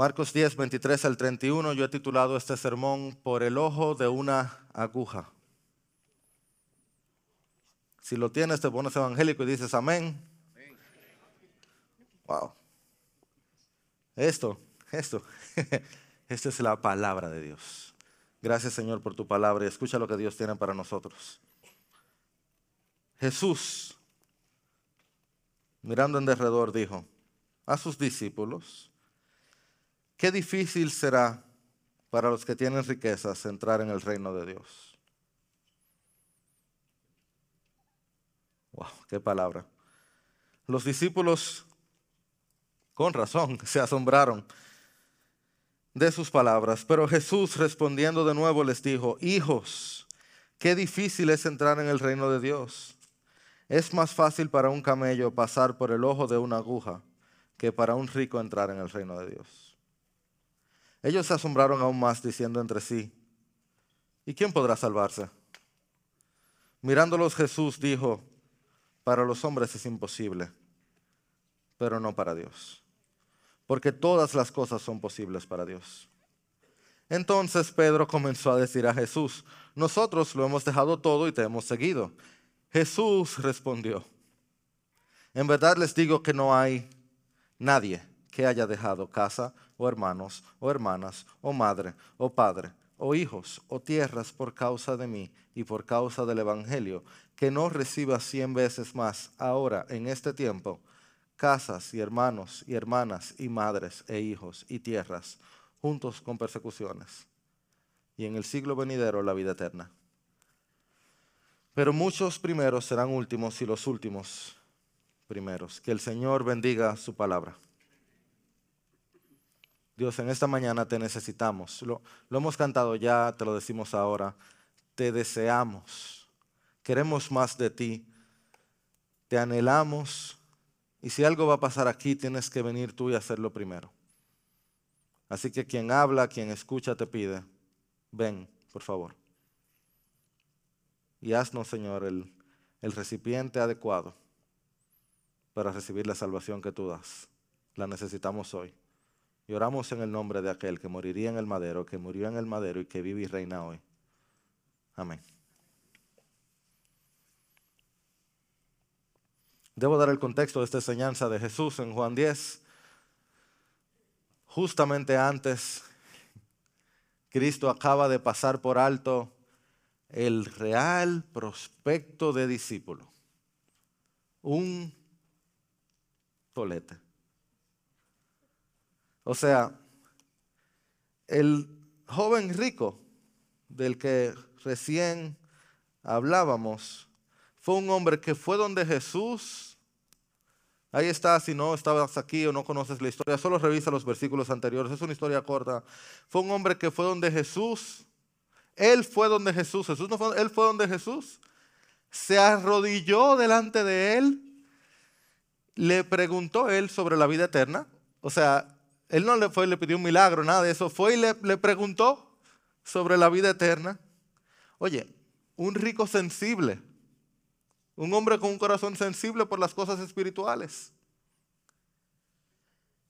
Marcos 10, 23 al 31, yo he titulado este sermón Por el ojo de una aguja. Si lo tienes, te pones evangélico y dices amén. Wow. Esto, esto, esta es la palabra de Dios. Gracias Señor por tu palabra y escucha lo que Dios tiene para nosotros. Jesús, mirando en derredor, dijo a sus discípulos, qué difícil será para los que tienen riquezas entrar en el reino de Dios. Wow, qué palabra. Los discípulos, con razón, se asombraron de sus palabras, pero Jesús respondiendo de nuevo les dijo, hijos, qué difícil es entrar en el reino de Dios. Es más fácil para un camello pasar por el ojo de una aguja que para un rico entrar en el reino de Dios. Ellos se asombraron aún más diciendo entre sí, ¿y quién podrá salvarse? Mirándolos Jesús dijo, para los hombres es imposible, pero no para Dios, porque todas las cosas son posibles para Dios. Entonces Pedro comenzó a decir a Jesús, nosotros lo hemos dejado todo y te hemos seguido. Jesús respondió, en verdad les digo que no hay nadie que haya dejado casa o hermanos o hermanas o madre o padre o hijos o tierras por causa de mí y por causa del Evangelio, que no reciba cien veces más ahora en este tiempo casas y hermanos y hermanas y madres e hijos y tierras, juntos con persecuciones, y en el siglo venidero la vida eterna. Pero muchos primeros serán últimos y los últimos primeros. Que el Señor bendiga su palabra. Dios, en esta mañana te necesitamos. Lo, hemos cantado ya, te lo decimos ahora. Te deseamos. Queremos más de ti. Te anhelamos. Y si algo va a pasar aquí, tienes que venir tú y hacerlo primero. Así que quien habla, quien escucha, te pide, ven, por favor y haznos, Señor, el recipiente adecuado para recibir la salvación que tú das. La necesitamos hoy. Y oramos en el nombre de aquel que moriría en el madero, que murió en el madero y que vive y reina hoy. Amén. Debo dar el contexto de esta enseñanza de Jesús en Juan 10. Justamente antes, Cristo acaba de pasar por alto el real prospecto de discípulo. Un tolete. O sea, el joven rico del que recién hablábamos fue un hombre que fue donde Jesús. Ahí está, si no estabas aquí o no conoces la historia, solo revisa los versículos anteriores, es una historia corta. Fue un hombre que fue donde Jesús él fue donde Jesús, Jesús no fue, él fue donde Jesús, se arrodilló delante de él, le preguntó él sobre la vida eterna. O sea, él no le fue y le pidió un milagro, nada de eso, fue y le, preguntó sobre la vida eterna. Oye, un rico sensible, un hombre con un corazón sensible por las cosas espirituales.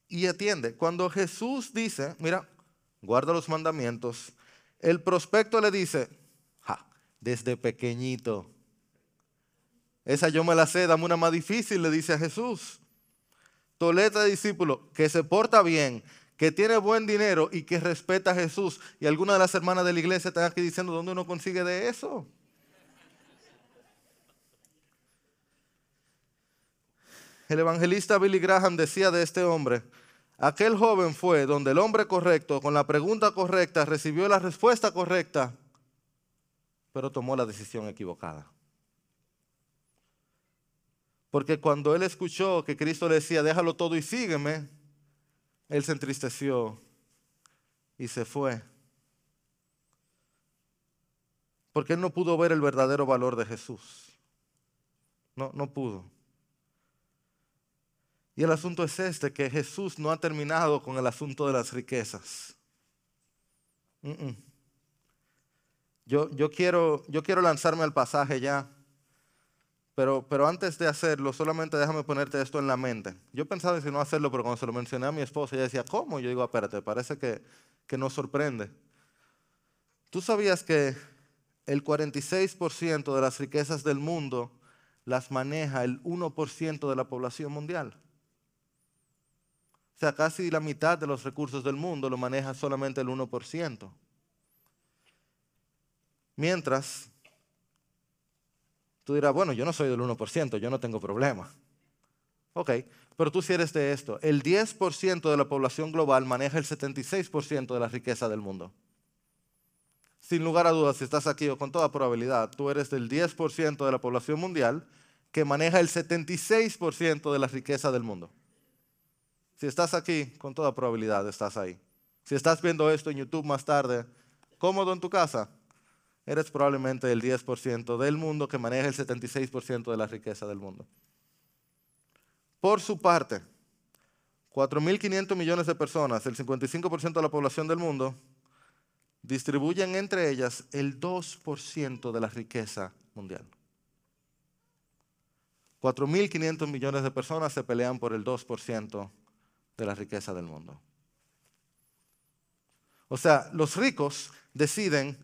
Y atiende, cuando Jesús dice, mira, guarda los mandamientos, el prospecto le dice, ja, desde pequeñito. Esa yo me la sé, dame una más difícil, le dice a Jesús. Toleta discípulo que se porta bien, que tiene buen dinero y que respeta a Jesús. Y algunas de las hermanas de la iglesia están aquí diciendo, ¿dónde uno consigue de eso? El evangelista Billy Graham decía de este hombre, Aquel joven fue donde el hombre correcto, con la pregunta correcta, recibió la respuesta correcta, pero tomó la decisión equivocada. Porque cuando él escuchó que Cristo le decía, déjalo todo y sígueme, él se entristeció y se fue. Porque él no pudo ver el verdadero valor de Jesús. No, no pudo. Y el asunto es este, que Jesús no ha terminado con el asunto de las riquezas. Yo, yo, quiero, yo quiero lanzarme al pasaje ya, Pero, pero antes de hacerlo, solamente déjame ponerte esto en la mente. Yo pensaba en no hacerlo, pero cuando se lo mencioné a mi esposa, ella decía, ¿cómo? Yo digo, espérate, parece que, que nos sorprende. ¿Tú sabías que el 46% de las riquezas del mundo las maneja el 1% de la población mundial? O sea, casi la mitad de los recursos del mundo lo maneja solamente el 1%. Mientras, tú dirás, bueno, yo no soy del 1%, yo no tengo problema. Ok, pero tú si eres de esto, el 10% de la población global maneja el 76% de la riqueza del mundo. Sin lugar a dudas, si estás aquí o con toda probabilidad, tú eres del 10% de la población mundial que maneja el 76% de la riqueza del mundo. Si estás aquí, con toda probabilidad estás ahí. Si estás viendo esto en YouTube más tarde, cómodo en tu casa, eres probablemente el 10% del mundo que maneja el 76% de la riqueza del mundo. Por su parte, 4.500 millones de personas, el 55% de la población del mundo, distribuyen entre ellas el 2% de la riqueza mundial. 4.500 millones de personas se pelean por el 2% de la riqueza del mundo. O sea, los ricos deciden,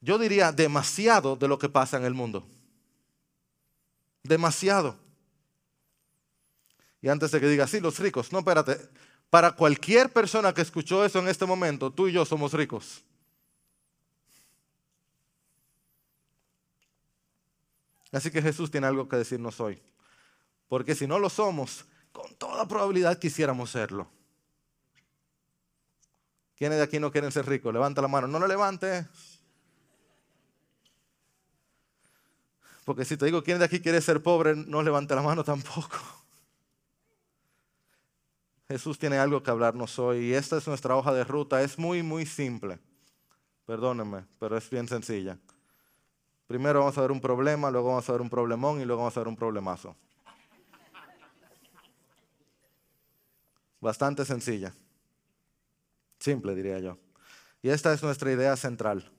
yo diría, demasiado de lo que pasa en el mundo. Demasiado. Y antes de que diga, sí, los ricos, no, espérate, para cualquier persona que escuchó eso en este momento, tú y yo somos ricos. Así que Jesús tiene algo que decirnos hoy. Porque si no lo somos, con toda probabilidad quisiéramos serlo. ¿Quiénes de aquí no quieren ser ricos? Levanta la mano. No lo levante. Porque si te digo quién de aquí quiere ser pobre, no levante la mano tampoco. Jesús tiene algo que hablarnos hoy y esta es nuestra hoja de ruta. Es muy, muy simple. Perdónenme, pero es bien sencilla. Primero vamos a ver un problema, luego vamos a ver un problemón y luego vamos a ver un problemazo. Bastante sencilla. Simple, diría yo. Y esta es nuestra idea central.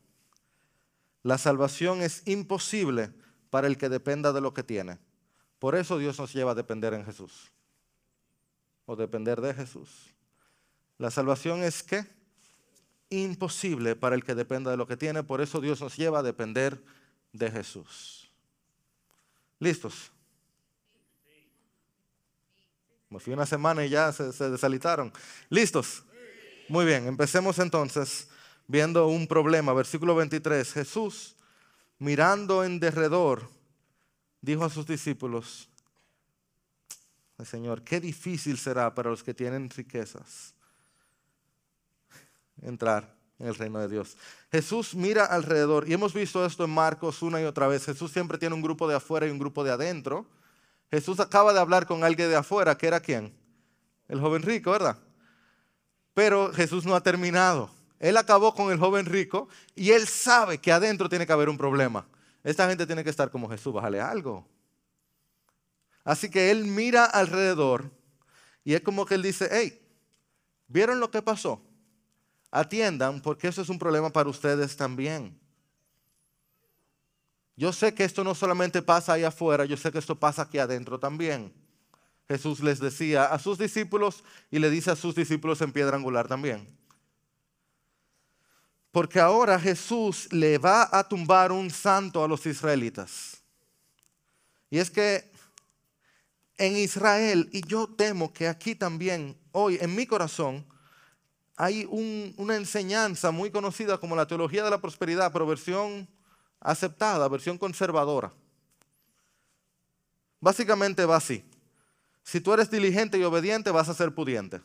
La salvación es imposible para el que dependa de lo que tiene. Por eso Dios nos lleva a depender en Jesús. O depender de Jesús. La salvación es qué? Imposible para el que dependa de lo que tiene. Por eso Dios nos lleva a depender de Jesús. ¿Listos? Me fui una semana y ya se, se desalitaron. ¿Listos? Muy bien, empecemos entonces viendo un problema. Versículo 23. Jesús, mirando en derredor, dijo a sus discípulos, Señor, qué difícil será para los que tienen riquezas entrar en el reino de Dios. Jesús mira alrededor, y hemos visto esto en Marcos una y otra vez. Jesús siempre tiene un grupo de afuera y un grupo de adentro. Jesús acaba de hablar con alguien de afuera, que era quién? El joven rico, ¿verdad? Pero Jesús no ha terminado. Él acabó con el joven rico y él sabe que adentro tiene que haber un problema. Esta gente tiene que estar como Jesús, bájale algo. Así que él mira alrededor y es como que él dice, hey, ¿vieron lo que pasó? Atiendan porque eso es un problema para ustedes también. Yo sé que esto no solamente pasa ahí afuera, yo sé que esto pasa aquí adentro también. Jesús les decía a sus discípulos y le dice a sus discípulos en piedra angular también. Porque ahora Jesús le va a tumbar un santo a los israelitas. Y es que en Israel, y yo temo que aquí también, hoy en mi corazón, hay una enseñanza muy conocida como la teología de la prosperidad, pero versión aceptada, versión conservadora. Básicamente va así. Si tú eres diligente y obediente, vas a ser pudiente.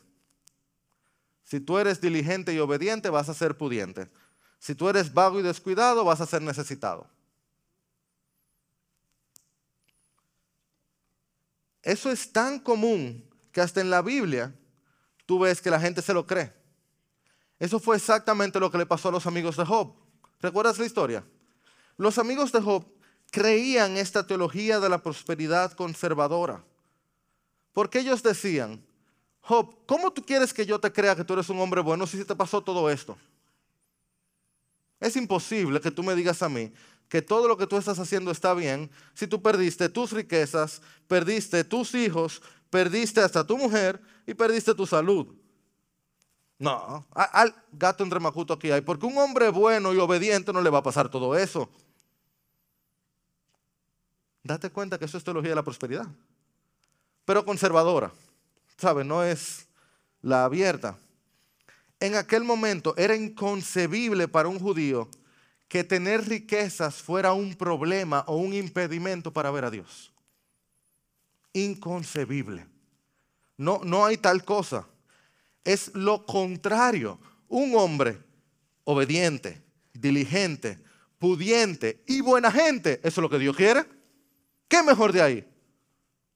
Si tú eres diligente y obediente, vas a ser pudiente. Si tú eres vago y descuidado, vas a ser necesitado. Eso es tan común que hasta en la Biblia tú ves que la gente se lo cree. Eso fue exactamente lo que le pasó a los amigos de Job. ¿Recuerdas la historia? Los amigos de Job creían esta teología de la prosperidad conservadora. Porque ellos decían, Job, ¿cómo tú quieres que yo te crea que tú eres un hombre bueno si te pasó todo esto? Es imposible que tú me digas a mí que todo lo que tú estás haciendo está bien si tú perdiste tus riquezas, perdiste tus hijos, perdiste hasta tu mujer y perdiste tu salud. No, al gato entre macuto aquí hay, porque un hombre bueno y obediente no le va a pasar todo eso. Date cuenta que eso es teología de la prosperidad, pero conservadora, ¿sabes? No es la abierta. En aquel momento era inconcebible para un judío que tener riquezas fuera un problema o un impedimento para ver a Dios. Inconcebible. No, no hay tal cosa. Es lo contrario. Un hombre obediente, diligente, pudiente y buena gente, eso es lo que Dios quiere. ¿Qué mejor de ahí?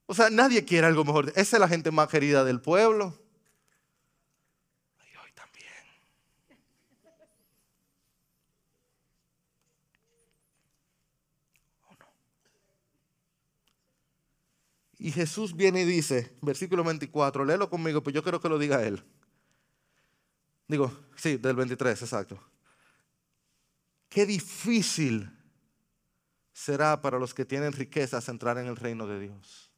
O sea, nadie quiere algo mejor. Esa es la gente más querida del pueblo. Y Jesús viene y dice, versículo 24, léelo conmigo, pues yo quiero que lo diga él. Digo, sí, del 23, exacto. Qué difícil será para los que tienen riquezas entrar en el reino de Dios.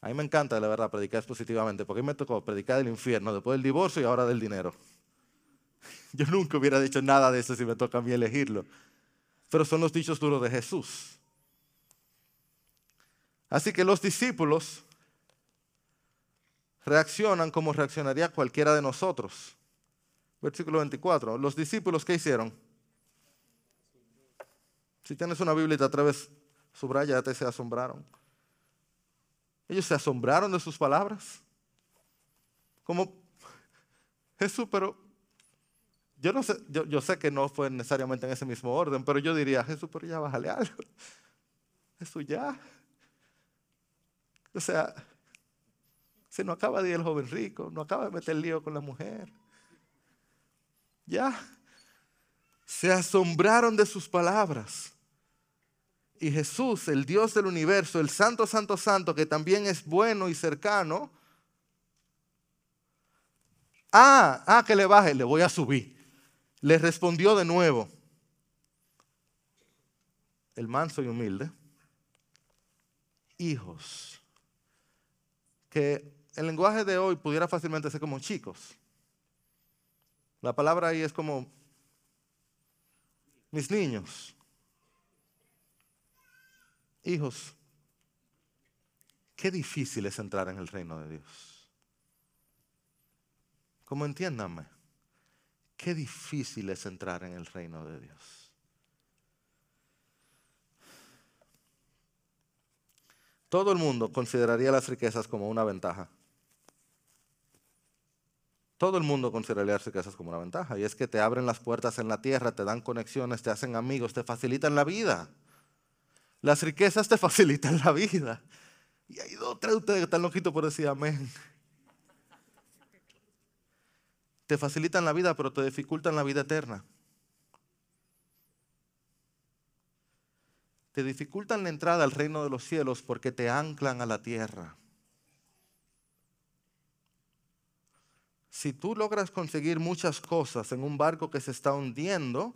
A mí me encanta, la verdad, predicar positivamente, porque a mí me tocó predicar del infierno, después del divorcio y ahora del dinero. Yo nunca hubiera dicho nada de eso si me toca a mí elegirlo. Pero son los dichos duros de Jesús. Así que los discípulos reaccionan como reaccionaría cualquiera de nosotros. Versículo 24. Los discípulos, ¿qué hicieron? Si tienes una Biblia y te atreves, subrayate, se asombraron. Ellos se asombraron de sus palabras. Como, Jesús, pero yo no sé, yo, yo, sé que no fue necesariamente en ese mismo orden, pero yo diría, Jesús, pero ya bájale algo. Jesús, ya. O sea, se no acaba de ir el joven rico, no acaba de meter lío con la mujer. Ya. Se asombraron de sus palabras. Y Jesús, el Dios del universo, el Santo, Santo, Santo, que también es bueno y cercano, ah, ah, que le baje, le voy a subir. Le respondió de nuevo, el manso y humilde, hijos que el lenguaje de hoy pudiera fácilmente ser como chicos. La palabra ahí es como mis niños, hijos. Qué difícil es entrar en el reino de Dios. Como entiéndanme, qué difícil es entrar en el reino de Dios. Todo el mundo consideraría las riquezas como una ventaja. Todo el mundo consideraría las riquezas como una ventaja. Y es que te abren las puertas en la tierra, te dan conexiones, te hacen amigos, te facilitan la vida. Las riquezas te facilitan la vida. Y hay dos tres de ustedes que están loquitos por decir amén. Te facilitan la vida, pero te dificultan la vida eterna. Te dificultan la entrada al reino de los cielos porque te anclan a la tierra. Si tú logras conseguir muchas cosas en un barco que se está hundiendo,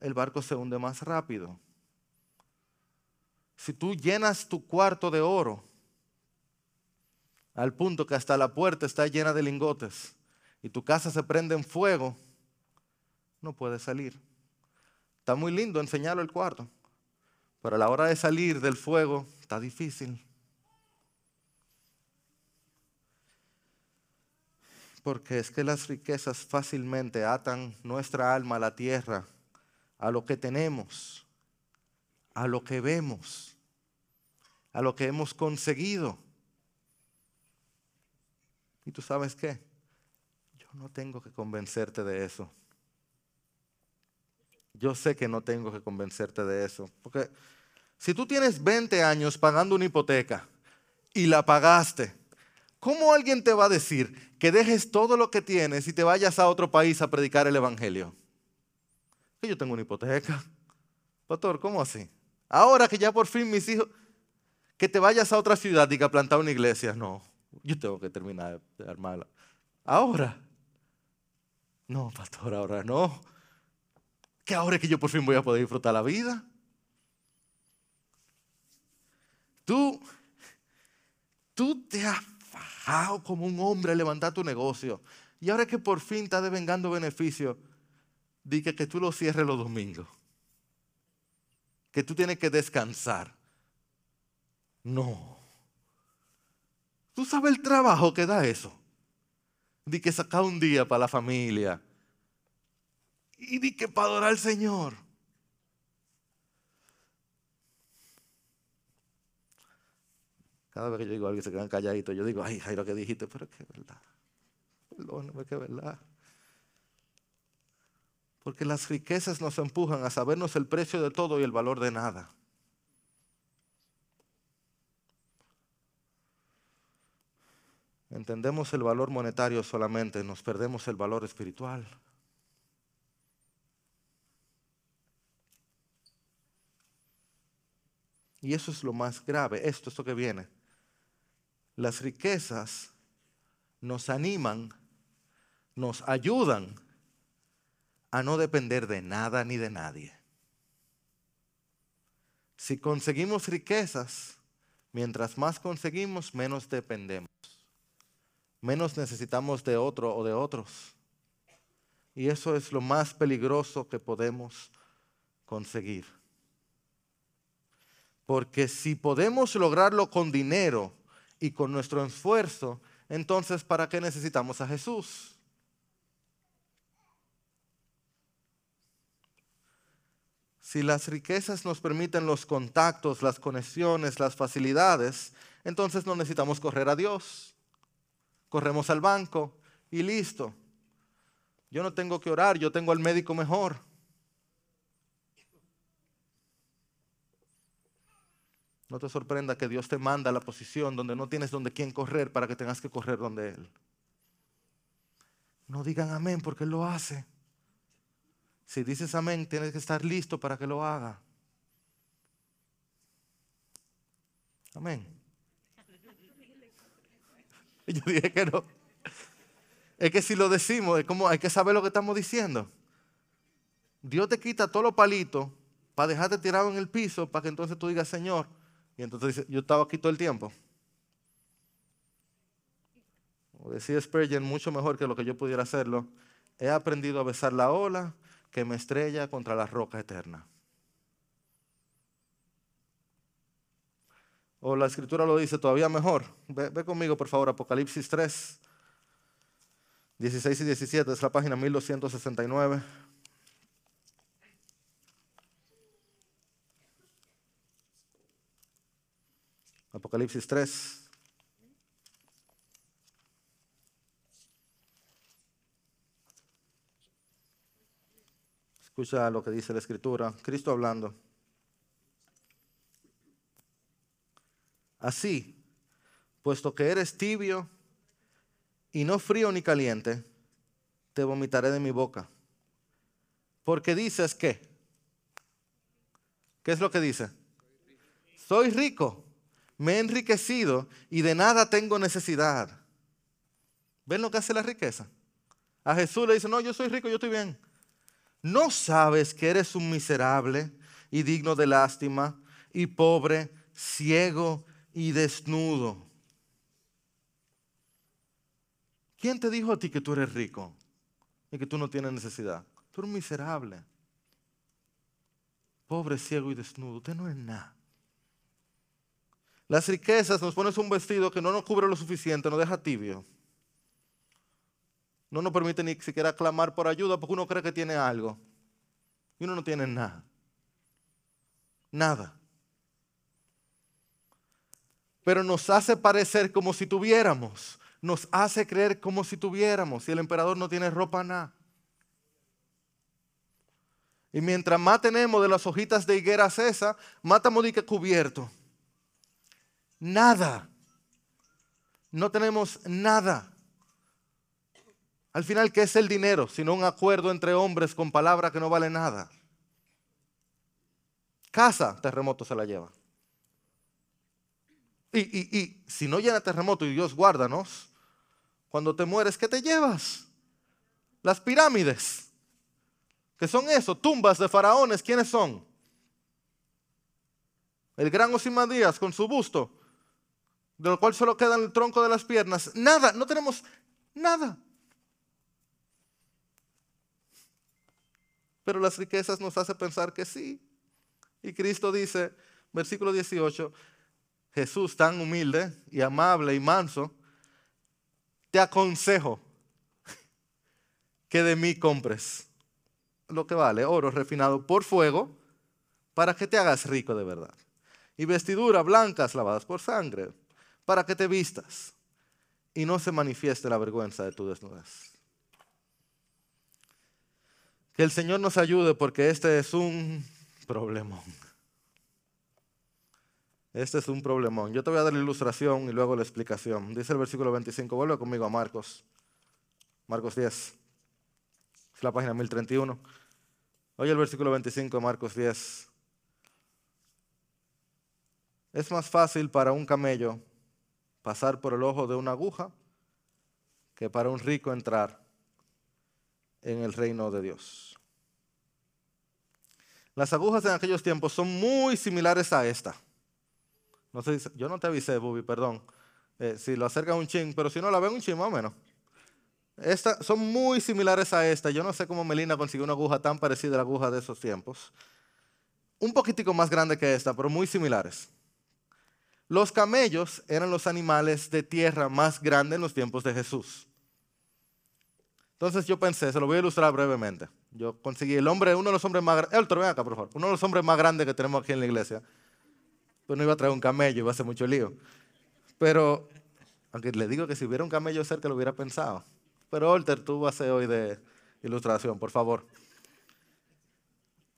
el barco se hunde más rápido. Si tú llenas tu cuarto de oro al punto que hasta la puerta está llena de lingotes y tu casa se prende en fuego, no puedes salir. Está muy lindo enseñarlo el cuarto. Pero a la hora de salir del fuego está difícil. Porque es que las riquezas fácilmente atan nuestra alma a la tierra, a lo que tenemos, a lo que vemos, a lo que hemos conseguido. ¿Y tú sabes qué? Yo no tengo que convencerte de eso. Yo sé que no tengo que convencerte de eso. Porque si tú tienes 20 años pagando una hipoteca y la pagaste, ¿cómo alguien te va a decir que dejes todo lo que tienes y te vayas a otro país a predicar el Evangelio? Que yo tengo una hipoteca. Pastor, ¿cómo así? Ahora que ya por fin mis hijos, que te vayas a otra ciudad y que plantar una iglesia. No, yo tengo que terminar de armarla. Ahora. No, pastor, ahora no. Que ahora es que yo por fin voy a poder disfrutar la vida. Tú, tú te has fajado como un hombre a levantar tu negocio. Y ahora que por fin estás devengando beneficios, di que, que tú lo cierres los domingos. Que tú tienes que descansar. No. ¿Tú sabes el trabajo que da eso? Di que sacar un día para la familia. Y di que para adorar al Señor. Cada vez que yo digo a alguien se quedan calladitos, yo digo, ay, Jairo, que dijiste, pero que verdad. Perdóname, que es verdad. Porque las riquezas nos empujan a sabernos el precio de todo y el valor de nada. Entendemos el valor monetario solamente, nos perdemos el valor espiritual. Y eso es lo más grave, esto, esto que viene. Las riquezas nos animan, nos ayudan a no depender de nada ni de nadie. Si conseguimos riquezas, mientras más conseguimos, menos dependemos. Menos necesitamos de otro o de otros. Y eso es lo más peligroso que podemos conseguir. Porque si podemos lograrlo con dinero y con nuestro esfuerzo, entonces ¿para qué necesitamos a Jesús? Si las riquezas nos permiten los contactos, las conexiones, las facilidades, entonces no necesitamos correr a Dios. Corremos al banco y listo. Yo no tengo que orar, yo tengo al médico mejor. No te sorprenda que Dios te manda a la posición donde no tienes donde quién correr para que tengas que correr donde Él. No digan amén porque Él lo hace. Si dices amén, tienes que estar listo para que lo haga. Amén. Yo dije que no. Es que si lo decimos, es como hay que saber lo que estamos diciendo. Dios te quita todos los palitos para dejarte tirado en el piso para que entonces tú digas, Señor. Y entonces dice, yo estaba aquí todo el tiempo. O decía Spurgeon, mucho mejor que lo que yo pudiera hacerlo. He aprendido a besar la ola que me estrella contra la roca eterna. O la escritura lo dice todavía mejor. Ve, conmigo, por favor, Apocalipsis 3, 16 y 17, es la página 1269. Apocalipsis 3, Escucha lo que dice la escritura, Cristo hablando. Así, puesto que eres tibio y no frío ni caliente, te vomitaré de mi boca. Porque dices que, ¿qué es lo que dice? Soy rico, me he enriquecido y de nada tengo necesidad. ¿Ven lo que hace la riqueza? A Jesús le dice, no, yo soy rico, yo estoy bien. ¿No sabes que eres un miserable y digno de lástima y pobre, ciego y desnudo? ¿Quién te dijo a ti que tú eres rico y que tú no tienes necesidad? Tú eres miserable, pobre, ciego y desnudo. Usted no es nada. Las riquezas nos pones un vestido que no nos cubre lo suficiente, nos deja tibio. No nos permite ni siquiera clamar por ayuda porque uno cree que tiene algo. Y uno no tiene nada. Nada. Pero nos hace parecer como si tuviéramos. Nos hace creer como si tuviéramos. Y el emperador no tiene ropa nada. Y mientras más tenemos de las hojitas de higuera cesa, más estamos de que cubierto. Nada. No tenemos nada. Al final, ¿qué es el dinero? Sino un acuerdo entre hombres con palabra que no vale nada. Casa, terremoto se la lleva. Y, y, y si no llena terremoto y Dios guárdanos, cuando te mueres, ¿qué te llevas? Las pirámides. ¿Qué son eso? Tumbas de faraones. ¿Quiénes son? El gran Osimadías con su busto, de lo cual solo queda el tronco de las piernas. Nada, no tenemos nada. Pero las riquezas nos hacen pensar que sí. Y Cristo dice, versículo 18, Jesús tan humilde y amable y manso, te aconsejo que de mí compres lo que vale, oro refinado por fuego, para que te hagas rico de verdad. Y vestiduras blancas lavadas por sangre, para que te vistas y no se manifieste la vergüenza de tu desnudez. Que el Señor nos ayude porque este es un problemón. Este es un problemón. Yo te voy a dar la ilustración y luego la explicación. Dice el versículo 25, vuelve conmigo a Marcos. Marcos 10. Es la página 1031. Oye el versículo 25 de Marcos 10. Es más fácil para un camello pasar por el ojo de una aguja que para un rico entrar en el reino de Dios. Las agujas en aquellos tiempos son muy similares a esta. No sé, yo no te avisé, Bubi, perdón. Eh, si lo acerca un chin, pero si no la ven un chin más o menos. Esta, son muy similares a esta. Yo no sé cómo Melina consiguió una aguja tan parecida a la aguja de esos tiempos. Un poquitico más grande que esta, pero muy similares. Los camellos eran los animales de tierra más grandes en los tiempos de Jesús. Entonces yo pensé, se lo voy a ilustrar brevemente. Yo conseguí el hombre, uno de los hombres más grandes, ven acá por favor, uno de los hombres más grandes que tenemos aquí en la iglesia. Pues no iba a traer un camello, iba a hacer mucho lío. Pero, aunque le digo que si hubiera un camello cerca lo hubiera pensado. Pero Olter, tú vas a ser hoy de ilustración, por favor.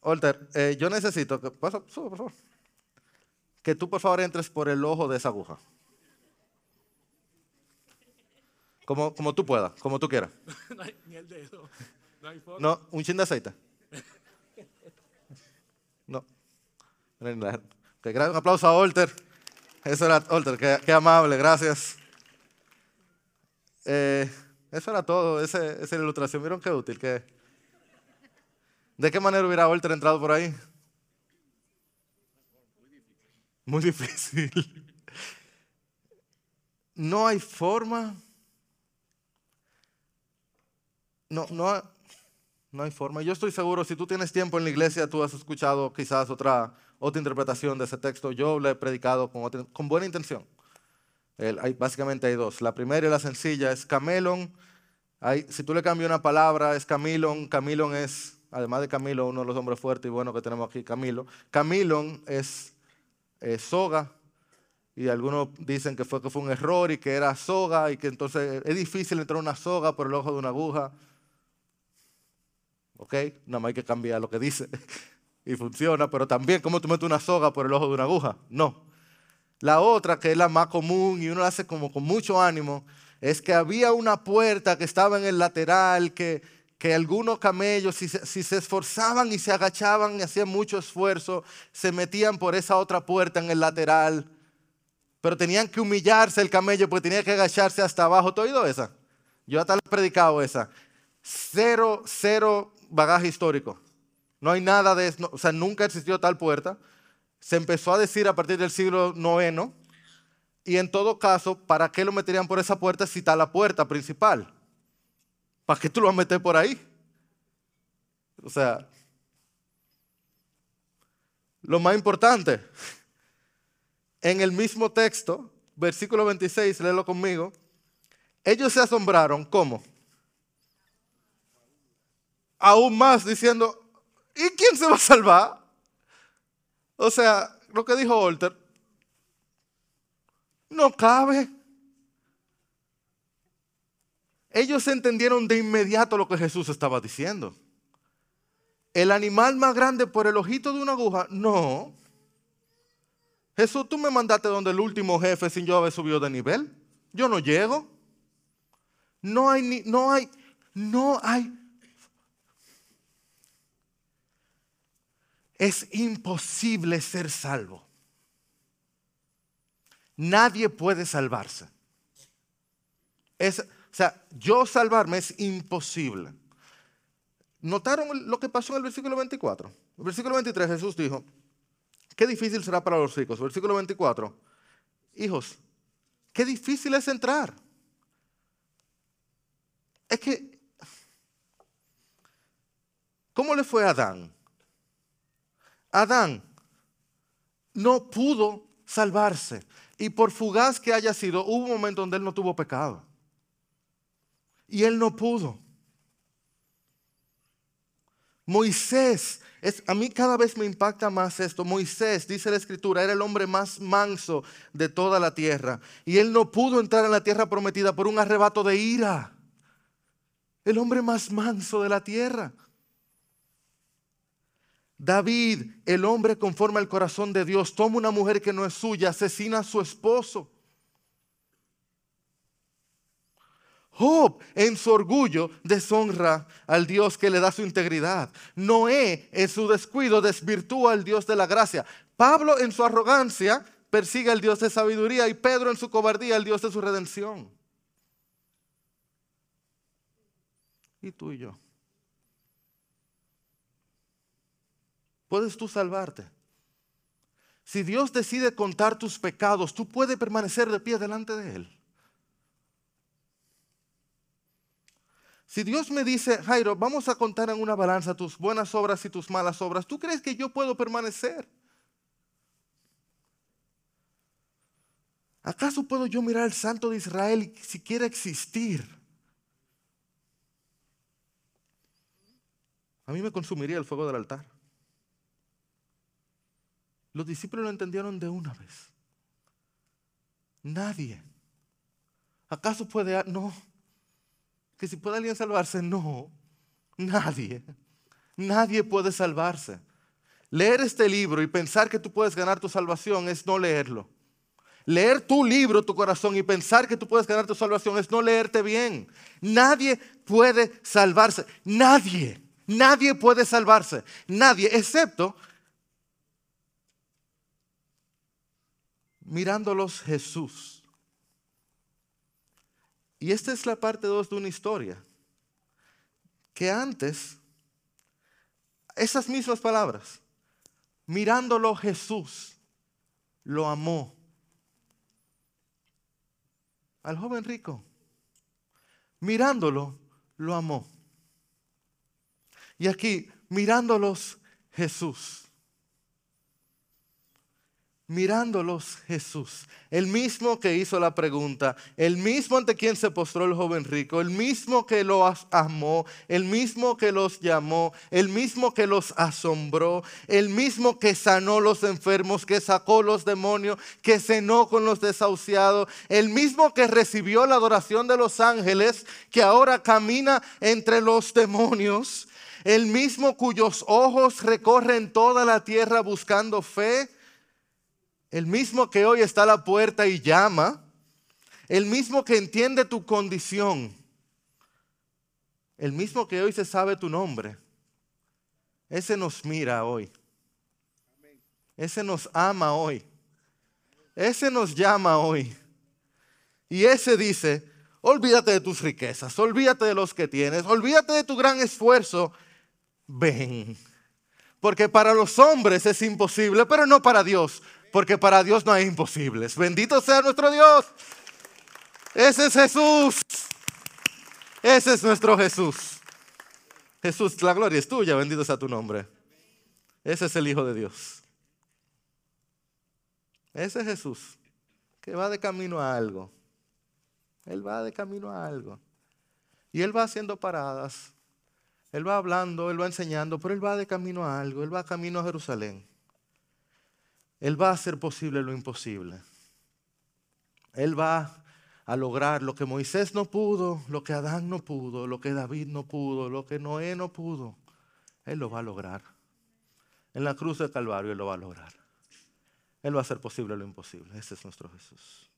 Olter, eh, yo necesito que, pasa, por favor, que tú por favor entres por el ojo de esa aguja. Como, como tú puedas, como tú quieras. no hay, ni el dedo. No, hay forma. no, un chin de aceite. No. un aplauso a Olter. Eso era Olter, qué, qué amable, gracias. Eh, eso era todo, esa es la ilustración. ¿Vieron qué útil? ¿Qué? ¿De qué manera hubiera Walter entrado por ahí? Muy difícil. No hay forma. No, no, no hay forma. Yo estoy seguro, si tú tienes tiempo en la iglesia, tú has escuchado quizás otra, otra interpretación de ese texto. Yo le he predicado con, buena intención básicamente hay dos. La primera y la sencilla es camelon. Si tú le cambias una palabra, es camilon. Camilon es, además de Camilo, uno de los hombres fuertes y buenos que tenemos aquí, Camilo. Camilon es soga. Y algunos dicen que fue, que fue un error y que era soga y que entonces es difícil entrar una soga por el ojo de una aguja. ¿Ok? Nada más hay que cambiar lo que dice y funciona, pero también, ¿cómo tú metes una soga por el ojo de una aguja? No. La otra, que es la más común y uno la hace como con mucho ánimo, es que había una puerta que estaba en el lateral, que, que algunos camellos, si, si, se esforzaban y se agachaban y hacían mucho esfuerzo, se metían por esa otra puerta en el lateral. Pero tenían que humillarse el camello porque tenía que agacharse hasta abajo. ¿Tú oído esa? Yo hasta le he predicado esa. Cero, cero bagaje histórico. No hay nada de eso. O sea, nunca existió tal puerta se empezó a decir a partir del siglo IX, y en todo caso, ¿para qué lo meterían por esa puerta si está la puerta principal? ¿Para qué tú lo vas a meter por ahí? O sea, lo más importante, en el mismo texto, versículo 26, léelo conmigo, ellos se asombraron, ¿cómo? Aún más diciendo, ¿y quién se va a salvar? O sea, lo que dijo Walter, no cabe. Ellos entendieron de inmediato lo que Jesús estaba diciendo. El animal más grande por el ojito de una aguja, no. Jesús, tú me mandaste donde el último jefe sin yo haber subido de nivel. Yo no llego. No hay, ni, no hay, no hay es imposible ser salvo. Nadie puede salvarse. Es, o sea, yo salvarme es imposible. ¿Notaron lo que pasó en el versículo 24? El versículo 23 Jesús dijo, qué difícil será para los ricos. Versículo 24, hijos, qué difícil es entrar. Es que, ¿cómo le fue a Adán? Adán no pudo salvarse. Y por fugaz que haya sido, hubo un momento donde él no tuvo pecado. Y él no pudo. Moisés, a mí cada vez me impacta más esto. Moisés, dice la escritura, era el hombre más manso de toda la tierra. Y él no pudo entrar en la tierra prometida por un arrebato de ira. El hombre más manso de la tierra. David, el hombre conforme al corazón de Dios, toma una mujer que no es suya, asesina a su esposo. Job, en su orgullo, deshonra al Dios que le da su integridad. Noé, en su descuido, desvirtúa al Dios de la gracia. Pablo, en su arrogancia, persigue al Dios de sabiduría y Pedro, en su cobardía, al Dios de su redención. Y tú y yo. ¿Puedes tú salvarte? Si Dios decide contar tus pecados, tú puedes permanecer de pie delante de Él. Si Dios me dice, Jairo, vamos a contar en una balanza tus buenas obras y tus malas obras, ¿tú crees que yo puedo permanecer? ¿Acaso puedo yo mirar al Santo de Israel si quiere existir? A mí me consumiría el fuego del altar. Los discípulos lo entendieron de una vez. Nadie. ¿Acaso puede? No. Que si puede alguien salvarse, no. Nadie. Nadie puede salvarse. Leer este libro y pensar que tú puedes ganar tu salvación es no leerlo. Leer tu libro, tu corazón y pensar que tú puedes ganar tu salvación es no leerte bien. Nadie puede salvarse. Nadie. Nadie puede salvarse. Nadie, excepto mirándolos Jesús. Y esta es la parte 2 de una historia. Que antes, esas mismas palabras, mirándolo Jesús, lo amó. Al joven rico, mirándolo, lo amó. Y aquí, mirándolos Jesús mirándolos Jesús, el mismo que hizo la pregunta, el mismo ante quien se postró el joven rico, el mismo que los amó, el mismo que los llamó, el mismo que los asombró, el mismo que sanó los enfermos, que sacó los demonios, que cenó con los desahuciados, el mismo que recibió la adoración de los ángeles, que ahora camina entre los demonios, el mismo cuyos ojos recorren toda la tierra buscando fe, el mismo que hoy está a la puerta y llama, el mismo que entiende tu condición, el mismo que hoy se sabe tu nombre, ese nos mira hoy, ese nos ama hoy, ese nos llama hoy. Y ese dice, olvídate de tus riquezas, olvídate de los que tienes, olvídate de tu gran esfuerzo, ven. Porque para los hombres es imposible, pero no para Dios porque para Dios no hay imposibles. Bendito sea nuestro Dios. Ese es Jesús. Ese es nuestro Jesús. Jesús, la gloria es tuya, bendito sea tu nombre. Ese es el Hijo de Dios. Ese es Jesús, que va de camino a algo. Él va de camino a algo. Y Él va haciendo paradas. Él va hablando, Él va enseñando, pero Él va de camino a algo. Él va camino a Jerusalén. Él va a hacer posible lo imposible. Él va a lograr lo que Moisés no pudo, lo que Adán no pudo, lo que David no pudo, lo que Noé no pudo. Él lo va a lograr. En la cruz del Calvario Él lo va a lograr. Él va a hacer posible lo imposible. Ese es nuestro Jesús.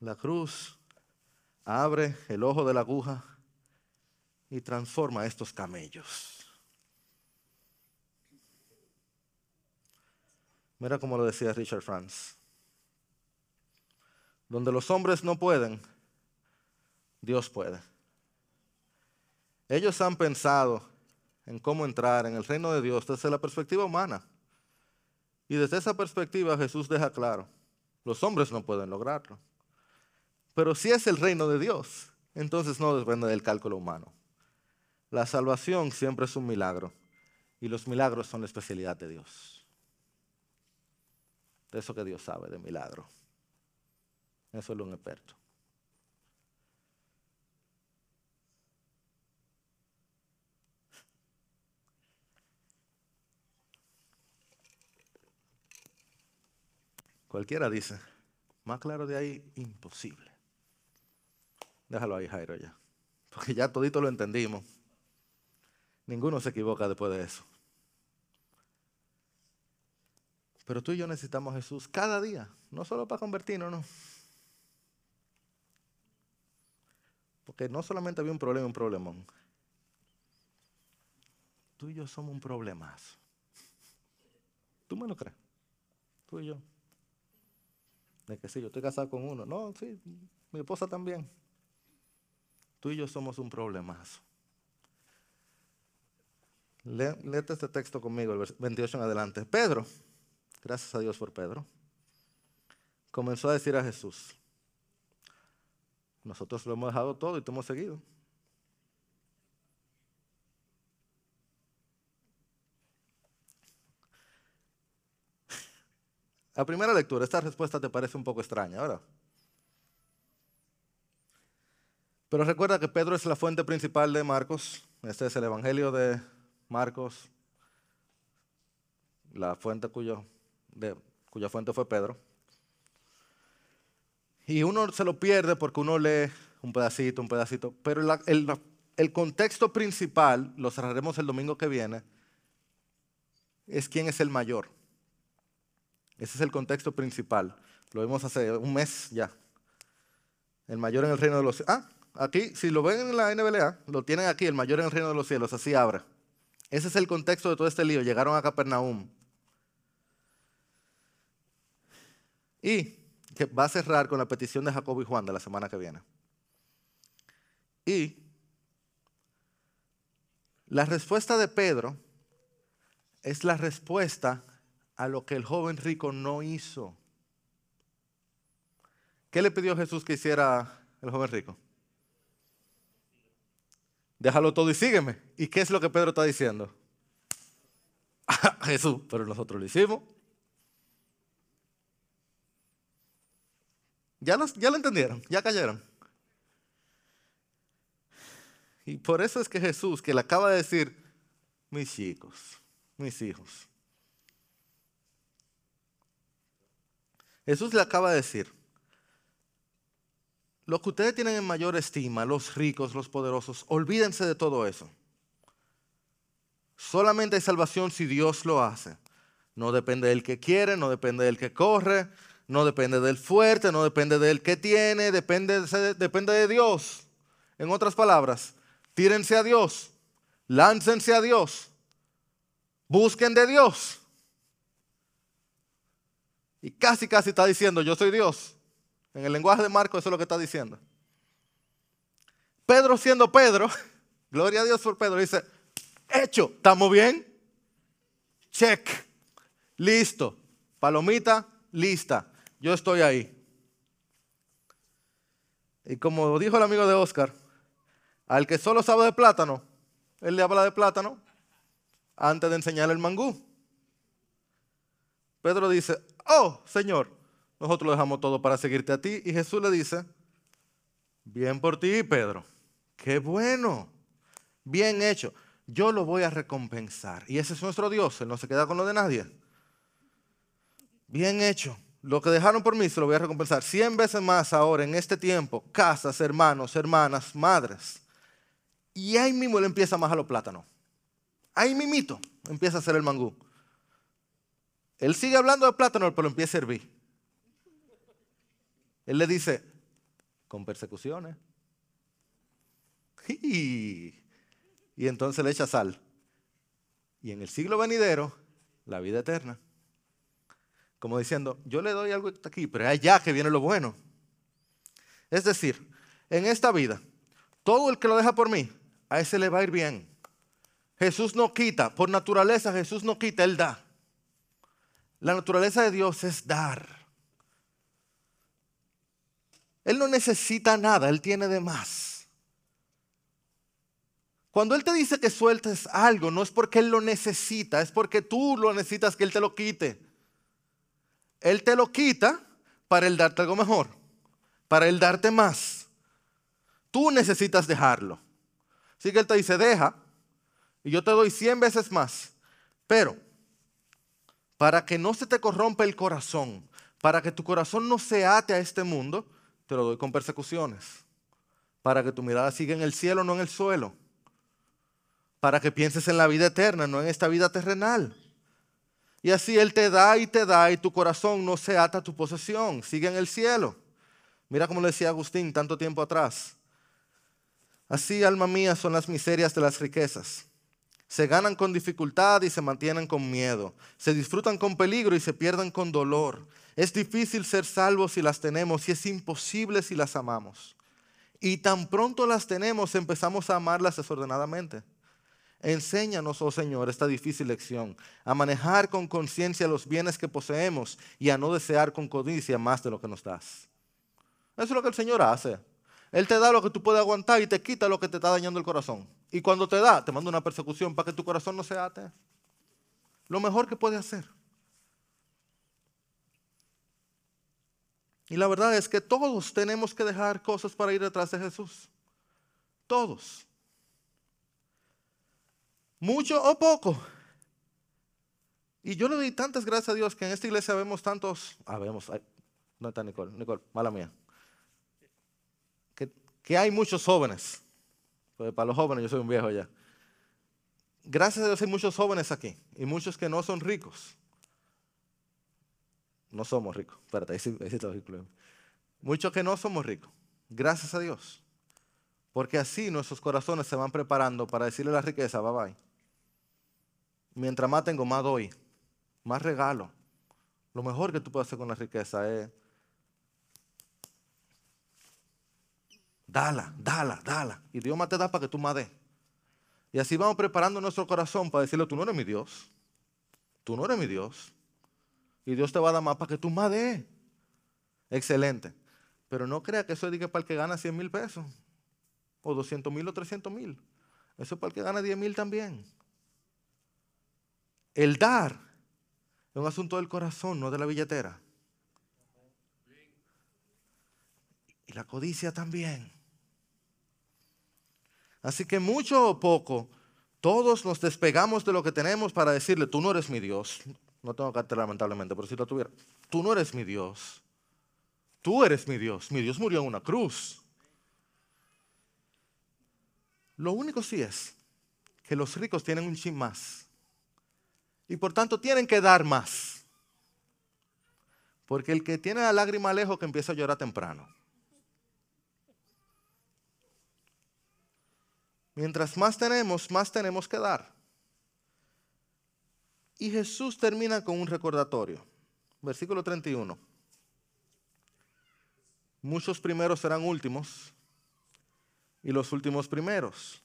La cruz abre el ojo de la aguja y transforma estos camellos. Mira como lo decía Richard Franz. Donde los hombres no pueden, Dios puede. Ellos han pensado en cómo entrar en el reino de Dios desde la perspectiva humana. Y desde esa perspectiva Jesús deja claro, los hombres no pueden lograrlo. Pero si es el reino de Dios, entonces no depende del cálculo humano. La salvación siempre es un milagro y los milagros son la especialidad de Dios. De eso que Dios sabe, de milagro. Eso es lo un experto. Cualquiera dice, más claro de ahí, imposible. Déjalo ahí, Jairo, ya. Porque ya todito lo entendimos. Ninguno se equivoca después de eso. Pero tú y yo necesitamos a Jesús cada día, no solo para convertirnos, no. Porque no solamente había un problema, un problemón. Tú y yo somos un problemazo. ¿Tú me lo crees? Tú y yo. De que sí, yo estoy casado con uno. No, sí, mi esposa también. Tú y yo somos un problemazo. léete este texto conmigo, el 28 en adelante. Pedro, gracias a Dios por Pedro, comenzó a decir a Jesús, nosotros lo hemos dejado todo y te hemos seguido. A primera lectura, esta respuesta te parece un poco extraña, ¿verdad? Pero recuerda que Pedro es la fuente principal de Marcos. Este es el Evangelio de Marcos, la fuente cuyo, de, cuya fuente fue Pedro. Y uno se lo pierde porque uno lee un pedacito, un pedacito. Pero el, el contexto principal, lo cerraremos el domingo que viene, es quién es el mayor. Ese es el contexto principal. Lo vimos hace un mes ya. El mayor en el reino de los cielos. Ah, aquí, si lo ven en la NBLA, lo tienen aquí, el mayor en el reino de los cielos, así abre. Ese es el contexto de todo este lío. Llegaron a Capernaum. Y que va a cerrar con la petición de Jacobo y Juan de la semana que viene. Y la respuesta de Pedro es la respuesta a lo que el joven rico no hizo. ¿Qué le pidió Jesús que hiciera el joven rico? Déjalo todo y sígueme. ¿Y qué es lo que Pedro está diciendo? Jesús, pero nosotros lo hicimos. ¿Ya, ¿Ya lo entendieron? ¿Ya cayeron? Y por eso es que Jesús, que le acaba de decir, mis chicos, mis hijos, Jesús le acaba de decir, lo que ustedes tienen en mayor estima, los ricos, los poderosos, olvídense de todo eso. Solamente hay salvación si Dios lo hace. No depende del que quiere, no depende del que corre, no depende del fuerte, no depende del que tiene, depende, de Dios. En otras palabras, tírense a Dios, láncense a Dios, busquen de Dios. Y casi, casi está diciendo, yo soy Dios. En el lenguaje de Marco eso es lo que está diciendo. Pedro siendo Pedro, gloria a Dios por Pedro, dice, hecho, ¿estamos bien? Check, listo, palomita, lista, yo estoy ahí. Y como dijo el amigo de Oscar, al que solo sabe de plátano, él le habla de plátano antes de enseñarle el mangú. Pedro dice, oh Señor, nosotros lo dejamos todo para seguirte a ti. Y Jesús le dice, bien por ti, Pedro, qué bueno, bien hecho. Yo lo voy a recompensar. Y ese es nuestro Dios, Él no se queda con lo de nadie. Bien hecho. Lo que dejaron por mí se lo voy a recompensar. Cien veces más ahora en este tiempo. Casas, hermanos, hermanas, madres. Y ahí mismo le empieza a majar los plátanos. Ahí mimito empieza a hacer el mangú. Él sigue hablando de plátano, pero empieza a servir. Él le dice, con persecuciones. Y entonces le echa sal. Y en el siglo venidero, la vida eterna. Como diciendo, yo le doy algo aquí, pero allá que viene lo bueno. Es decir, en esta vida, todo el que lo deja por mí, a ese le va a ir bien. Jesús no quita, por naturaleza Jesús no quita, Él da. La naturaleza de Dios es dar. Él no necesita nada, Él tiene de más. Cuando Él te dice que sueltes algo, no es porque Él lo necesita, es porque tú lo necesitas que Él te lo quite. Él te lo quita para Él darte algo mejor, para Él darte más. Tú necesitas dejarlo. Así que Él te dice, deja, y yo te doy cien veces más. Pero, para que no se te corrompa el corazón, para que tu corazón no se ate a este mundo, te lo doy con persecuciones. Para que tu mirada siga en el cielo, no en el suelo. Para que pienses en la vida eterna, no en esta vida terrenal. Y así Él te da y te da y tu corazón no se ata a tu posesión, sigue en el cielo. Mira como le decía Agustín tanto tiempo atrás. Así, alma mía, son las miserias de las riquezas. Se ganan con dificultad y se mantienen con miedo. Se disfrutan con peligro y se pierden con dolor. Es difícil ser salvos si las tenemos y es imposible si las amamos. Y tan pronto las tenemos empezamos a amarlas desordenadamente. Enséñanos, oh Señor, esta difícil lección, a manejar con conciencia los bienes que poseemos y a no desear con codicia más de lo que nos das. Eso es lo que el Señor hace. Él te da lo que tú puedes aguantar y te quita lo que te está dañando el corazón. Y cuando te da, te manda una persecución para que tu corazón no se ate. Lo mejor que puede hacer. Y la verdad es que todos tenemos que dejar cosas para ir detrás de Jesús. Todos. Mucho o poco. Y yo le doy tantas gracias a Dios que en esta iglesia vemos tantos. Ah, vemos. no está Nicole. Nicole, mala mía. Que, que hay muchos jóvenes. Pues para los jóvenes, yo soy un viejo ya. Gracias a Dios hay muchos jóvenes aquí. Y muchos que no son ricos. No somos ricos. Espérate, ahí sí, Muchos que no somos ricos. Gracias a Dios. Porque así nuestros corazones se van preparando para decirle la riqueza, bye bye. Mientras más tengo, más doy. Más regalo. Lo mejor que tú puedes hacer con la riqueza es dala, dala, dala. Y Dios más te da para que tú más des. Y así vamos preparando nuestro corazón para decirle, tú no eres mi Dios. Tú no eres mi Dios. Y Dios te va a dar más para que tú más des. Excelente. Pero no crea que eso es para el que gana 100 mil pesos. O 200 mil o 300 mil. Eso es para el que gana 10 mil también. El dar es un asunto del corazón, no de la billetera. Y la codicia también. Así que mucho o poco, todos nos despegamos de lo que tenemos para decirle, tú no eres mi Dios. No tengo que lamentablemente, pero si lo tuviera. Tú no eres mi Dios. Tú eres mi Dios. Mi Dios murió en una cruz. Lo único sí es que los ricos tienen un chin más. Y por tanto tienen que dar más. Porque el que tiene la lágrima lejos que empieza a llorar temprano. Mientras más tenemos, más tenemos que dar. Y Jesús termina con un recordatorio. Versículo 31. Muchos primeros serán últimos y los últimos primeros.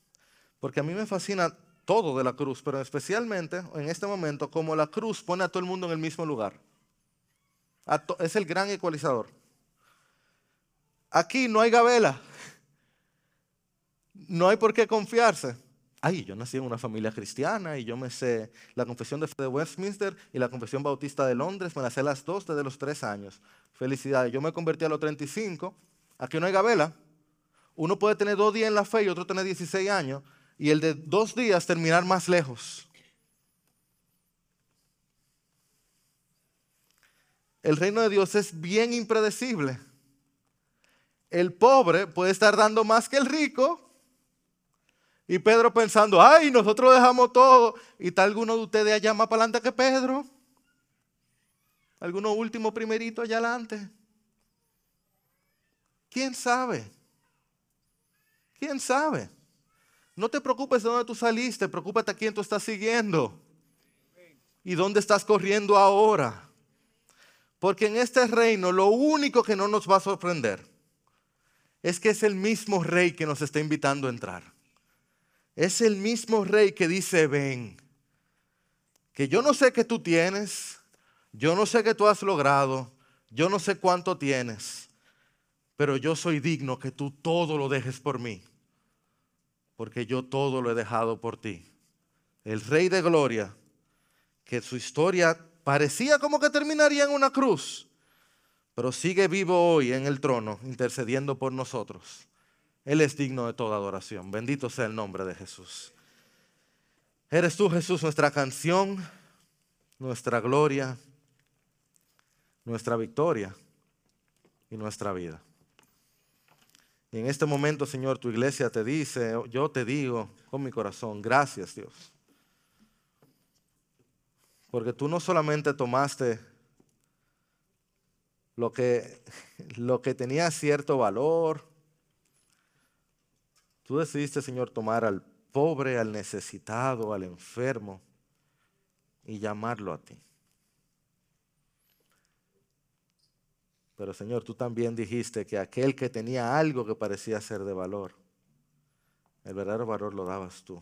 Porque a mí me fascina todo de la cruz, pero especialmente en este momento como la cruz pone a todo el mundo en el mismo lugar. Es el gran ecualizador. Aquí no hay gabela. No hay por qué confiarse ay, yo nací en una familia cristiana y yo me sé la confesión de Westminster y la confesión bautista de Londres, me la sé las dos desde los tres años. Felicidades, yo me convertí a los 35, aquí no hay gabela. Uno puede tener dos días en la fe y otro tener 16 años y el de dos días terminar más lejos. El reino de Dios es bien impredecible. El pobre puede estar dando más que el rico y Pedro pensando, ay, nosotros dejamos todo. ¿Y está alguno de ustedes allá más para adelante que Pedro? ¿Alguno último primerito allá adelante? ¿Quién sabe? ¿Quién sabe? No te preocupes de dónde tú saliste, preocúpate a quién tú estás siguiendo. ¿Y dónde estás corriendo ahora? Porque en este reino lo único que no nos va a sorprender es que es el mismo rey que nos está invitando a entrar. es el mismo rey que dice, ven, que yo no sé qué tú tienes, yo no sé qué tú has logrado, yo no sé cuánto tienes, pero yo soy digno que tú todo lo dejes por mí, porque yo todo lo he dejado por ti. El rey de gloria, que su historia parecía como que terminaría en una cruz, pero sigue vivo hoy en el trono, intercediendo por nosotros. Él es digno de toda adoración. Bendito sea el nombre de Jesús. Eres tú, Jesús, nuestra canción, nuestra gloria, nuestra victoria y nuestra vida. Y en este momento, Señor, tu iglesia te dice, yo te digo con mi corazón, gracias Dios. Porque tú no solamente tomaste lo que, lo que tenía cierto valor, Tú decidiste, Señor, tomar al pobre, al necesitado, al enfermo y llamarlo a ti. Pero Señor, tú también dijiste que aquel que tenía algo que parecía ser de valor, el verdadero valor lo dabas tú.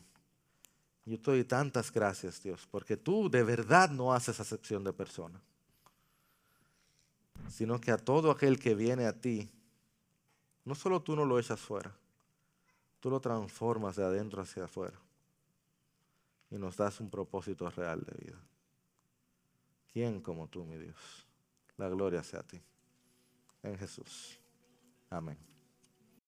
Yo te doy tantas gracias, Dios, porque tú de verdad no haces acepción de persona, sino que a todo aquel que viene a ti, no solo tú no lo echas fuera, tú lo transformas de adentro hacia afuera y nos das un propósito real de vida. ¿Quién como tú, mi Dios? La gloria sea a ti. En Jesús. Amén.